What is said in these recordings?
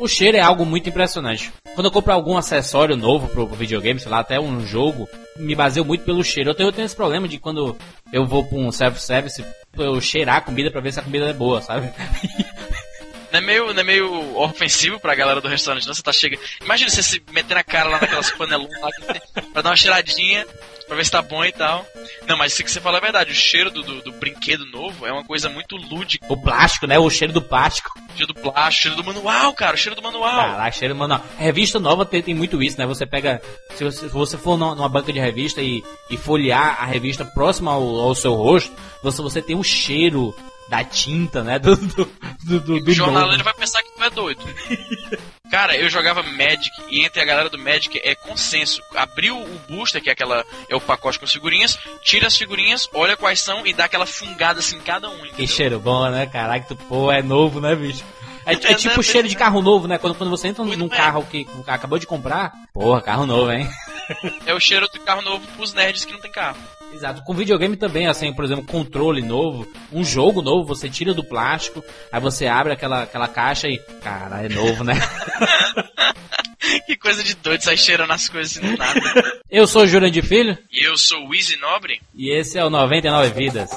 O cheiro é algo muito impressionante. Quando eu compro algum acessório novo pro videogame, sei lá, até um jogo, me baseio muito pelo cheiro. Eu tenho, eu tenho esse problema de quando eu vou pra um self-service, eu cheirar a comida pra ver se a comida é boa, sabe? Não é meio, não é meio ofensivo pra galera do restaurante, não? Você tá chegando. Imagina você se meter na cara lá naquelas panelonas lá pra dar uma cheiradinha, pra ver se tá bom e tal. Não, mas isso que você fala é verdade. O cheiro do, do, do brinquedo novo é uma coisa muito lúdica. O plástico, né? O cheiro do plástico. O cheiro do plástico, o cheiro do manual, cara. O cheiro do manual. Caraca, cheiro do manual. Revista nova tem, tem muito isso, né? Você pega. Se você, se você for numa banca de revista e, e folhear a revista próxima ao, ao seu rosto, você, você tem o cheiro da tinta, né? Do, do, do, do, do o jornaleiro vai pensar que tu é doido. Cara, eu jogava Magic e entre a galera do Magic é consenso. Abriu o booster, que é aquela é o pacote com as figurinhas, tira as figurinhas, olha quais são e dá aquela fungada assim em cada um. Entendeu? Que cheiro bom, né? Caraca, tu pô, é novo, né, bicho? É, é tipo o cheiro de carro novo, né? Quando, quando você entra num carro que acabou de comprar, porra, carro novo, hein? É o cheiro do carro novo pros nerds que não tem carro. Exato. Com videogame também, assim, por exemplo, controle novo, um jogo novo, você tira do plástico, aí você abre aquela, aquela caixa e. Cara, é novo, né? que coisa de doido, sai cheirando as coisas assim do nada. Eu sou o Jurandir Filho. E eu sou o Easy Nobre. E esse é o 99 Vidas.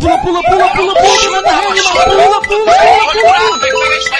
Pula, pula, pula, pula, pula, pula, pula, pula, pula, Pega,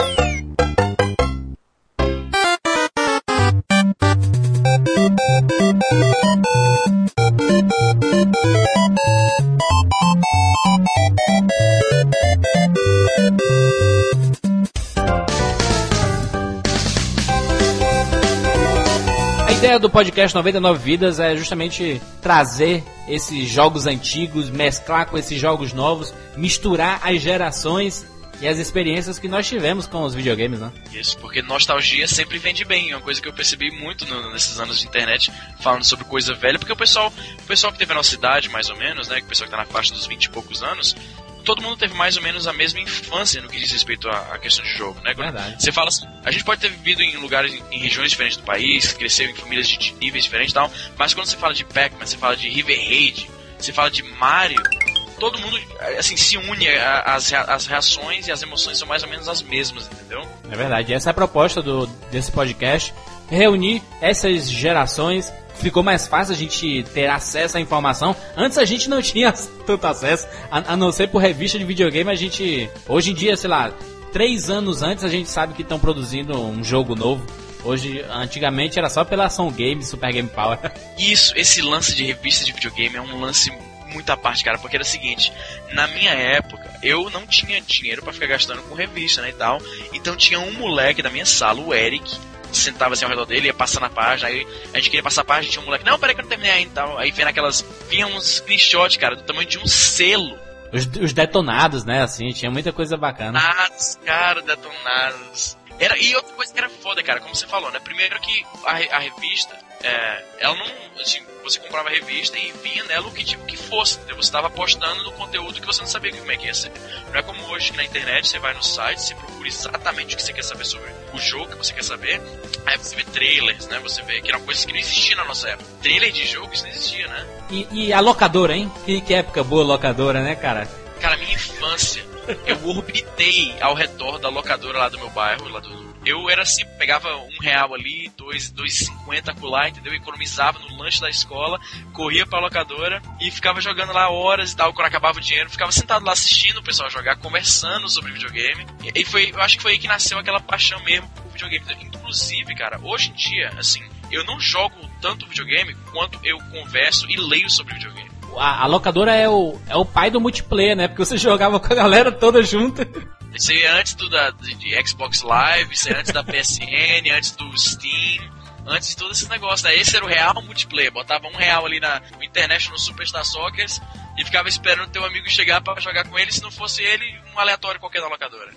Do podcast 99 Vidas é justamente trazer esses jogos antigos, mesclar com esses jogos novos, misturar as gerações e as experiências que nós tivemos com os videogames, né? Isso, porque nostalgia sempre vende bem. É uma coisa que eu percebi muito no, nesses anos de internet, falando sobre coisa velha, porque o pessoal, o pessoal que teve a nossa idade, mais ou menos, né? O pessoal que tá na faixa dos 20 e poucos anos, todo mundo teve mais ou menos a mesma infância no que diz respeito à, questão de jogo, né? Verdade. Você fala assim, a gente pode ter vivido em lugares, em, em regiões diferentes do país, cresceu em famílias de, de níveis diferentes e tal, mas quando você fala de Pac-Man, você fala de River Raid, você fala de Mario, todo mundo assim se une as, as reações e as emoções são mais ou menos as mesmas, entendeu? É verdade. Essa é a proposta do, desse podcast. Reunir essas gerações. Ficou mais fácil a gente ter acesso à informação. Antes a gente não tinha tanto acesso, a, a não ser por revista de videogame. A gente, hoje em dia, sei lá, três anos antes a gente sabe que estão produzindo um jogo novo. Hoje, antigamente era só pela ação game, Super Game Power. Isso, esse lance de revista de videogame é um lance muita parte, cara, porque era o seguinte, na minha época, eu não tinha dinheiro para ficar gastando com revista, né, e tal. Então tinha um moleque da minha sala, o Eric, sentava assim ao redor dele, ia passando a página, aí a gente queria passar a página, tinha um moleque, não, peraí que eu não terminei ainda e tal. Aí vinha aquelas, vinha uns screenshots, cara, do tamanho de um selo. Os, os detonados, né, assim, tinha muita coisa bacana. Detonados, cara, detonados. Era, e outra coisa que era foda, cara, como você falou, né? Primeiro que a, a revista, é, ela não. Assim, você comprava a revista e vinha nela o que tipo que fosse. Entendeu? Você estava apostando no conteúdo que você não sabia como é que ia ser. Não é como hoje que na internet você vai no site, você procura exatamente o que você quer saber sobre o jogo que você quer saber. Aí você vê trailers, né? Você vê que era uma coisa que não existia na nossa época. Trailer de jogo, isso não existia, né? E, e a locadora, hein? Que, que época boa locadora, né, cara? Cara, minha infância. Eu orbitei ao redor da locadora lá do meu bairro, lá do, eu era assim, pegava um real ali, dois, dois cinquenta lá, entendeu? Economizava no lanche da escola, corria pra locadora e ficava jogando lá horas e tal. Quando acabava o dinheiro, ficava sentado lá assistindo o pessoal jogar, conversando sobre videogame. E foi, eu acho que foi aí que nasceu aquela paixão mesmo por videogame. Inclusive, cara, hoje em dia, assim, eu não jogo tanto videogame quanto eu converso e leio sobre videogame. A, a locadora é o, é o pai do multiplayer, né? Porque você jogava com a galera toda junta. Isso aí é antes do, da, de, Xbox Live, isso é antes da PSN, antes do Steam antes de todo esse negócio, né? Esse era o real multiplayer. Botava um real ali na no International Superstar Soccer e ficava esperando teu amigo chegar para jogar com ele. Se não fosse ele, um aleatório qualquer da locadora.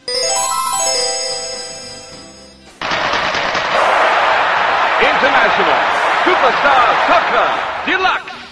International Superstar Soccer Deluxe.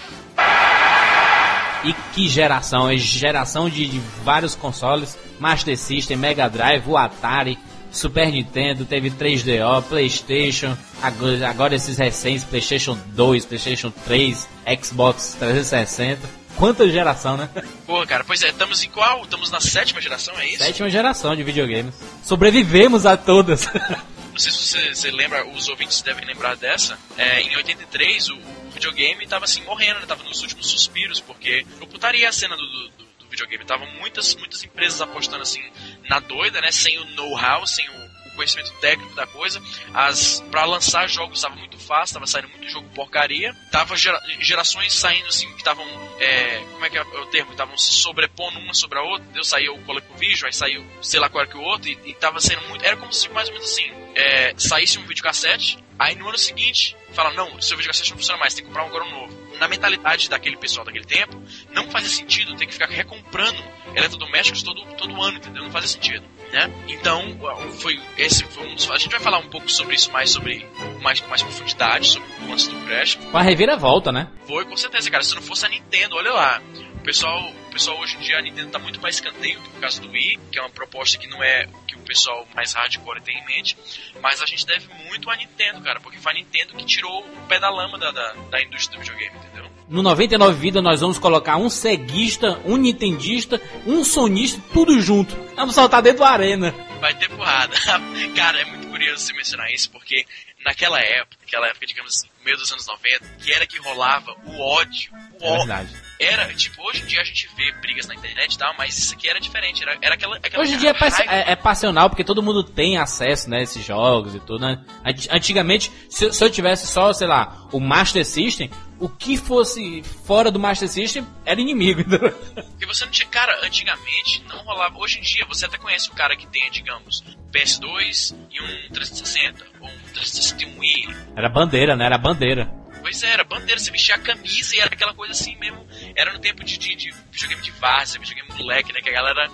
E que geração, é geração de, de vários consoles, Master System, Mega Drive, o Atari, Super Nintendo, teve 3DO, Playstation, agora, agora esses recentes, Playstation 2, Playstation 3, Xbox 360. Quanta geração, né? Porra, cara, pois é, estamos em qual? Estamos na sétima geração, é isso? Sétima geração de videogames. Sobrevivemos a todas. Não sei se você, você lembra, os ouvintes devem lembrar dessa. É, em 83, o, o videogame tava assim, morrendo, né? Tava nos últimos suspiros, porque eu putaria a cena do, do, do videogame. Tava muitas, muitas empresas apostando assim na doida, né? Sem o know-how, sem o conhecimento técnico da coisa. As para lançar jogos estava muito fácil, tava saindo muito jogo porcaria. Tava gera, gerações saindo assim que estavam é, como é que é o termo? Estavam se sobrepondo uma sobre a outra. Deu saiu o ColecoVision, aí saiu sei lá qual era que o outro e, e tava sendo muito, era como se mais ou menos assim, é, saísse um videocassete, aí no ano seguinte fala não, seu videocassete não funciona mais, tem que comprar um agora novo na mentalidade daquele pessoal daquele tempo, não fazia sentido ter que ficar recomprando eletrodomésticos todo, todo ano, entendeu? Não fazia sentido, né? Então, foi esse foi um, a gente vai falar um pouco sobre isso mais sobre mais com mais profundidade sobre o lance do Crash. Uma reviravolta, né? Foi com certeza, cara. Se não fosse a Nintendo, olha lá. O pessoal, pessoal hoje em dia a Nintendo tá muito mais escanteio por causa do Wii, que é uma proposta que não é o que o pessoal mais hardcore tem em mente, mas a gente deve muito à Nintendo, cara, porque foi a Nintendo que tirou o pé da lama da, da, da indústria do videogame, entendeu? No 99 Vida nós vamos colocar um ceguista, um nintendista, um sonista, tudo junto. Vamos soltar dentro da arena. Vai ter porrada. Cara, é muito curioso você mencionar isso, porque naquela época, naquela época, digamos assim, meio dos anos 90, que era que rolava o ódio. O é ódio. verdade. Era, tipo, hoje em dia a gente vê brigas na internet e tal, mas isso aqui era diferente. Era, era aquela, aquela. Hoje em dia é, pass- raiva. é- é passional, porque todo mundo tem acesso, né, a esses jogos e tudo, né? Ant- Antigamente, se, se eu tivesse só, sei lá, o Master System, o que fosse fora do Master System era inimigo, entendeu? Porque você não tinha. Cara, antigamente não rolava. Hoje em dia você até conhece um cara que tenha, digamos, PS2 e um 360, ou um 361 Wii. Era bandeira, né? Era bandeira. Pois é, era bandeira, você vestia a camisa e era aquela coisa assim mesmo. Era no tempo de, de, de videogame de várzea, videogame moleque, né? Que a galera.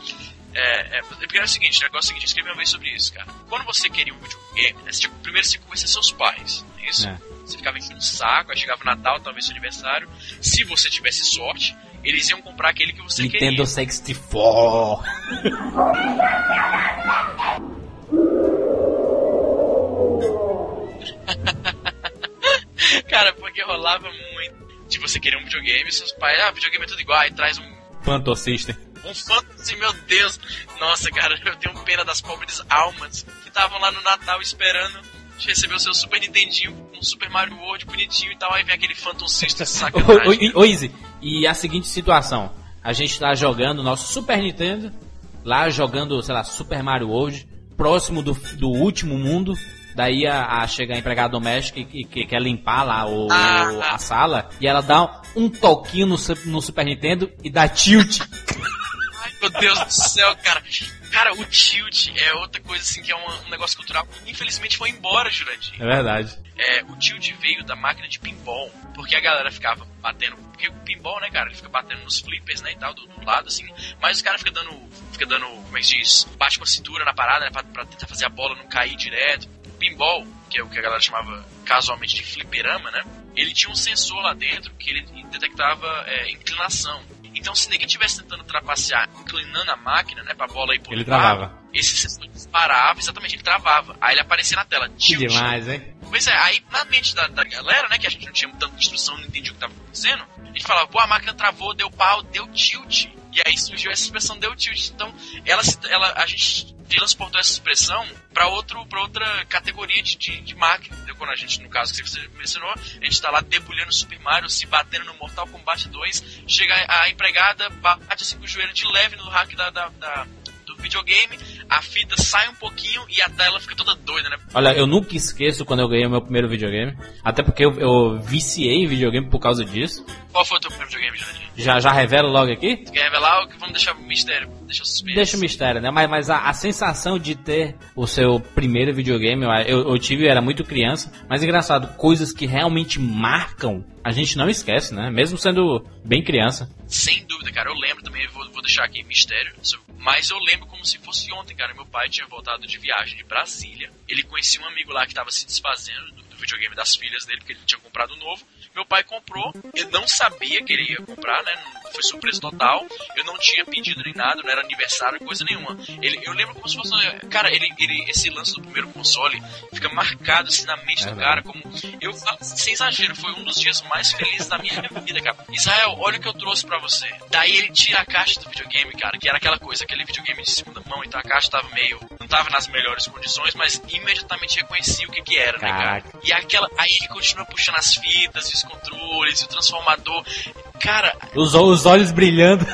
É, é, porque era o seguinte, o negócio é o seguinte, eu escrevi uma vez sobre isso, cara. Quando você queria um videogame, né, você, tipo, primeiro você conhecia seus pais, não é isso? É. Você ficava enchendo um saco, aí chegava o Natal, talvez seu aniversário. Se você tivesse sorte, eles iam comprar aquele que você Nintendo queria. 64. Cara, porque rolava muito. De você querer um videogame e seus pais, ah, videogame é tudo igual, aí traz um, Phantom System. um fantasy, meu Deus. Nossa, cara, eu tenho pena das pobres almas que estavam lá no Natal esperando receber o seu Super Nintendinho um Super Mario World bonitinho e tal, aí vem aquele Phantom System sacanagem. ô, Easy, e a seguinte situação. A gente tá jogando nosso Super Nintendo, lá jogando, sei lá, Super Mario World, próximo do, do último mundo. Daí a, a chega a empregada doméstica que, que quer limpar lá o, Ah. o- a sala e ela dá um toquinho no, no Super Nintendo e dá tilt. Ai, meu Deus do céu, cara. Cara, o tilt é outra coisa assim que é um, um negócio cultural. Infelizmente foi embora, Jurandir. É verdade. É, o tilt veio da máquina de pinball, porque a galera ficava batendo. Porque o pinball, né, cara, ele fica batendo nos flippers, né, e tal, do, do lado, assim. Mas os caras ficam dando. Fica dando, como é que diz? Bate com a cintura na parada, né, pra, pra tentar fazer a bola não cair direto. Pinball, que é o que a galera chamava casualmente de fliperama, né? Ele tinha um sensor lá dentro que ele detectava é, inclinação. Então, se ninguém estivesse tentando trapacear, inclinando a máquina, né, pra bola ir pro Ele travava. esse sensor disparava, exatamente, ele travava. Aí ele aparecia na tela, Que tilt. demais, hein? Pois é, aí na mente da, da galera, né, que a gente não tinha tanta instrução, não entendia o que tava acontecendo, a gente falava, pô, a máquina travou, deu pau, deu tilt. E aí surgiu essa expressão deu tilt. Então, ela, ela a gente transportou essa expressão para outro para outra categoria de, de, de máquina. Entendeu? Quando a gente, no caso que você mencionou, a gente tá lá debulhando o Super Mario, se batendo no Mortal Kombat 2, chega a, empregada, bate assim com o joelho de leve no hack da, da- da- do videogame, a fita sai um pouquinho e a tela fica toda doida, né? Olha, eu nunca esqueço quando eu ganhei o meu primeiro videogame. Até porque eu, eu viciei em videogame por causa disso. Qual foi o teu primeiro videogame, Jurandir? Já, já revelo logo aqui? Quer revelar ou que vamos deixar o mistério? Deixa o suspense. Deixa o mistério, né? Mas, mas a, a sensação de ter o seu primeiro videogame, eu, eu, tive, eu era muito criança. Mas engraçado, coisas que realmente marcam, a gente não esquece, né? Mesmo sendo bem criança. Sem dúvida, cara. Eu lembro também, vou, vou deixar aqui mistério. Mas eu lembro como se fosse ontem, cara. Meu pai tinha voltado de viagem de Brasília. Ele conhecia um amigo lá que estava se desfazendo do, do videogame das filhas dele, porque ele tinha comprado um novo. Meu pai comprou, eu não sabia que ele ia comprar, né? Foi surpresa total. Eu não tinha pedido nem nada, não era aniversário, coisa nenhuma. Ele, eu lembro como se fosse. Cara, ele, ele, esse lance do primeiro console fica marcado assim na mente É do cara. Como. Eu, sem exagero, foi um dos dias mais felizes da minha vida, cara. Israel, olha o que eu trouxe pra você. Daí ele tira a caixa do videogame, cara, que era aquela coisa, aquele videogame de segunda mão, então a caixa tava meio. não tava nas melhores condições, mas imediatamente reconhecia o que que era, né, cara? E aquela. Aí ele continua puxando as fitas, os controles, o transformador. Cara, Os, os olhos brilhando.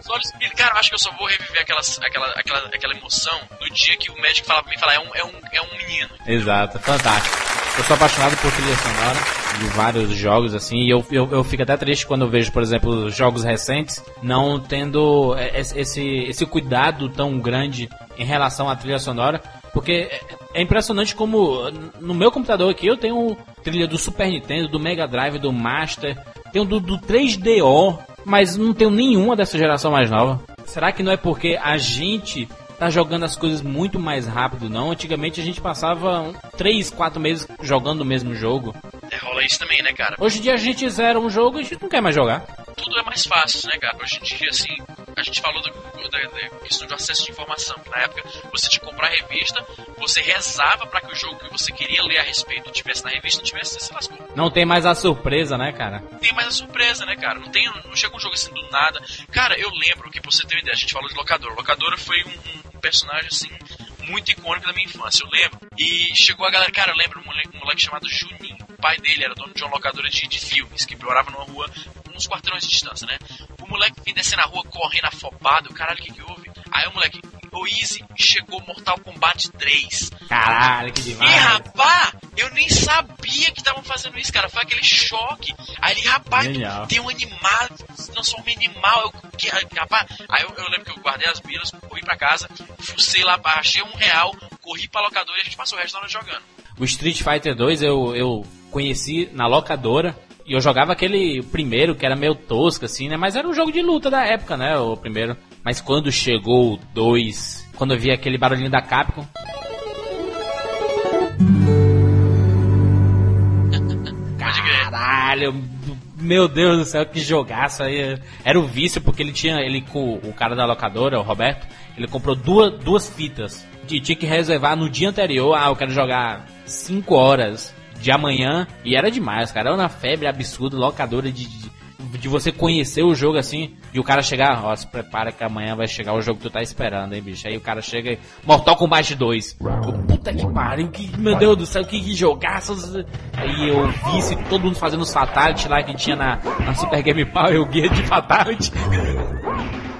os olhos. Cara, eu acho que eu só vou reviver aquelas, aquela, aquela, aquela emoção no dia que o médico fala pra mim falar, é um, é um, é um menino. Exato, fantástico. Eu sou apaixonado por trilha sonora de vários jogos, assim, e eu, eu, eu fico até triste quando eu vejo, por exemplo, jogos recentes não tendo esse, esse, esse cuidado tão grande em relação à trilha sonora, porque é- é impressionante como no meu computador aqui eu tenho trilha do Super Nintendo, do Mega Drive, do Master, tenho do, do 3DO, mas não tenho nenhuma dessa geração mais nova. Será que não é porque a gente tá jogando as coisas muito mais rápido, não? Antigamente a gente passava um, 3, 4 meses jogando o mesmo jogo. É, rola isso também, né, cara? Hoje em dia a gente zera um jogo e a gente não quer mais jogar. Tudo é mais fácil, né, cara? Hoje em dia, assim, a gente falou do, da, da questão de acesso de informação. Que na época você tinha que comprar a revista, você rezava pra que o jogo que você queria ler a respeito tivesse na revista, não tivesse, você se lascou. Não tem mais a surpresa, né, cara? Não tem mais a surpresa, né, cara? Não, tem, não chega um jogo assim do nada. Cara, eu lembro que, pra você ter uma ideia, a gente falou de locadora. Locadora foi um, um personagem, assim, muito icônico da minha infância, eu lembro. E chegou a galera, cara, eu lembro um moleque, um moleque chamado Juninho. O pai dele era dono de uma locadora de, de filmes, que morava numa rua, uns quarteirões de distância, né? O moleque vem descer na rua correndo afobado, caralho, o que que houve? Aí o moleque, o Easy, chegou Mortal Kombat 3. Caralho, que E demais. rapaz, eu nem sabia que estavam fazendo isso, cara. Foi aquele choque. Aí ele, rapaz, tem um animal, se transforma em animal. Eu, que, rapaz, aí eu, eu lembro que eu guardei as bilas, corri pra casa, fucei lá, achei um real, corri pra locadora e a gente passou o resto da noite jogando. O Street Fighter 2 eu, eu conheci na locadora. E eu jogava aquele primeiro que era meio tosco, assim, né? Mas era um jogo de luta da época, né? O primeiro. Mas quando chegou o 2, quando eu vi aquele barulhinho da Capcom. Caralho, meu Deus do céu, que jogaço aí. Era o vício, porque ele tinha, ele com o cara da locadora, o Roberto, ele comprou duas, duas fitas. E tinha que reservar no dia anterior, ah, eu quero jogar 5 horas de amanhã. E era demais, cara. Era uma febre absurda, locadora de, de, de você conhecer o jogo assim. E o cara chegar, ó, se prepara que amanhã vai chegar o jogo que tu tá esperando, hein, bicho. Aí o cara chega e. Mortal Kombat 2. Eu, Puta que pariu, que, meu Deus do céu, que, que. Aí eu vi esse, todo mundo fazendo os Fatality lá que tinha na, na Super Game Power, o guia de Fatality.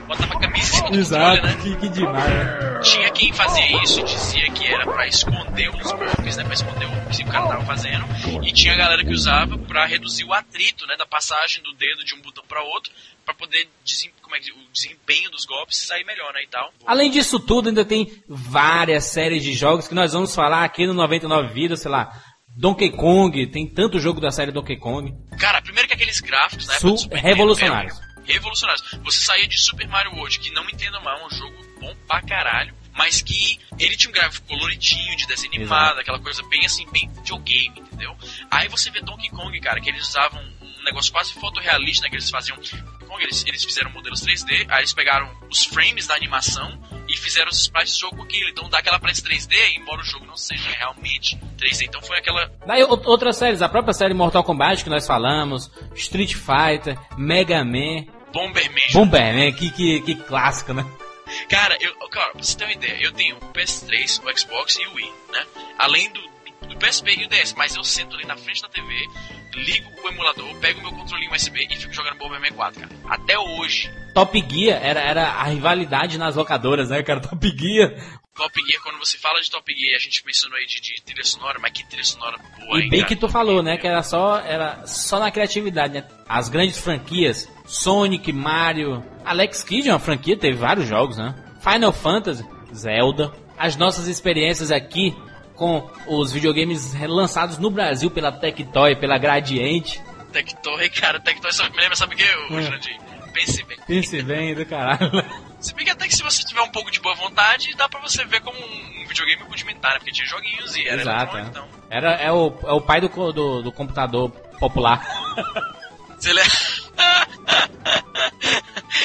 Botava camisa do controle, né? que, que demais. né? Tinha quem fazia isso e dizia que era pra esconder os golpes, né? Pra esconder o que o cara tava fazendo. E tinha a galera que usava pra reduzir o atrito, né? Da passagem do dedo de um botão pra outro, pra poder desem- como é que, o desempenho dos golpes sair melhor, né? E tal. Além disso tudo, ainda tem várias séries de jogos que nós vamos falar aqui no 99 Vidas, sei lá. Donkey Kong, tem tanto jogo da série Donkey Kong. Cara, primeiro que aqueles gráficos, né? Su- revolucionários. Revolucionários. Você saía de Super Mario World, que não entenda mal, é um jogo bom pra caralho. Mas que ele tinha um gráfico coloridinho, de desenho animado, aquela coisa bem assim, bem videogame, entendeu? Aí você vê Donkey Kong, cara, que eles usavam um negócio quase fotorrealista, né? Que eles faziam. Kong, eles, eles fizeram modelos 3D, aí eles pegaram os frames da animação e fizeram os sprites do jogo com aquilo. Então dá aquela aparência 3D, embora o jogo não seja realmente 3D. Então foi aquela Daí outras séries, a própria série Mortal Kombat que nós falamos, Street Fighter, Mega Man, Bomberman. Bomberman, que, que, que clássico, né? Cara, eu, cara, pra você ter uma ideia, eu tenho o PS3, o Xbox e o Wii, né? Além do, do PSP e o DS, mas eu sento ali na frente da TV, ligo o emulador, pego o meu controlinho USB e fico jogando Bomberman 4, cara. Até hoje, Top Gear era, era a rivalidade nas locadoras, né, cara? Top Gear. Top Gear, quando você fala de Top Gear, a gente mencionou aí de, de trilha sonora, mas que trilha sonora boa, E hein, bem cara? que tu falou, né? Que era só, era só na criatividade, né? As grandes franquias, Sonic, Mario, Alex Kidd é uma franquia, teve vários jogos, né? Final Fantasy, Zelda. As nossas experiências aqui com os videogames lançados no Brasil pela Tectoy, pela Gradiente. Tectoy, cara, Tectoy só me lembra, sabe o que, ô É. Jurandir? Pense bem. Pense bem do caralho. Se bem que até que se você tiver um pouco de boa vontade, dá pra você ver como um, um videogame rudimentar, né? Porque tinha joguinhos e era Exato, é. então. Era, é, o, é o pai do, do, do computador popular. Se ele é...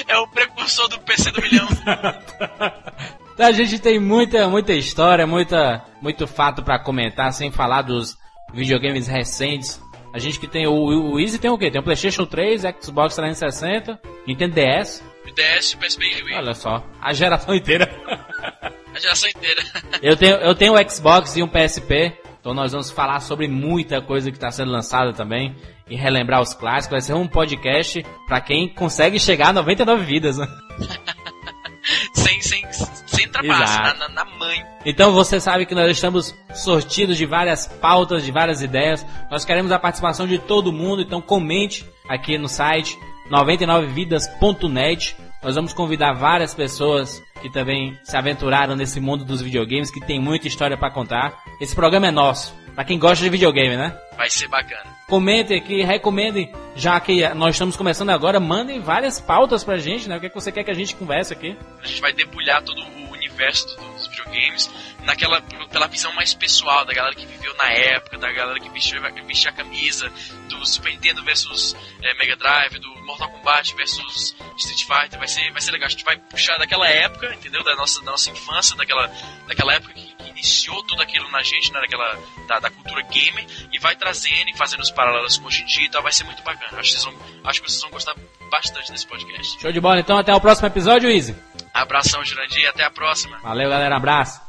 é o precursor do PC do milhão. A gente tem muita, muita história, muita, muito fato pra comentar, sem falar dos videogames recentes. A gente que tem o, o Easy tem o quê? Tem o PlayStation 3, Xbox 360, Nintendo DS. DS, PSP e Wii. Olha só, a geração inteira. A geração inteira. eu tenho, eu tenho o Xbox e um PSP, então nós vamos falar sobre muita coisa que está sendo lançada também e relembrar os clássicos. Vai ser um podcast pra quem consegue chegar a 99 vidas, né? sem, sem, sem trapaça, na, na, na mãe. Então você sabe que nós estamos sortidos de várias pautas, de várias ideias. Nós queremos a participação de todo mundo, então comente aqui no site 99vidas.net. Nós vamos convidar várias pessoas que também se aventuraram nesse mundo dos videogames, que tem muita história pra contar. Esse programa é nosso, pra quem gosta de videogame, né? Vai ser bacana. Comentem aqui, recomendem, já que nós estamos começando agora, mandem várias pautas pra gente, né? O que, é que você quer que a gente converse aqui? A gente vai debulhar todo o universo do- dos videogames naquela pela visão mais pessoal da galera que viveu na época, da galera que vestiu, a camisa, do Super Nintendo versus eh, Mega Drive, do Mortal Kombat versus Street Fighter. Vai ser, vai ser legal. A gente vai puxar daquela época, entendeu? Da nossa, da nossa infância, daquela, daquela época que, que iniciou tudo aquilo na gente, né? Daquela, da, da cultura gamer, e vai trazendo e fazendo os paralelos com hoje em dia e tal. Vai ser muito bacana. Acho que vocês vão, acho que vocês vão gostar bastante desse podcast. Show de bola, então até o próximo episódio, Easy. Abração, Jurandir, até a próxima. Valeu, galera, abraço.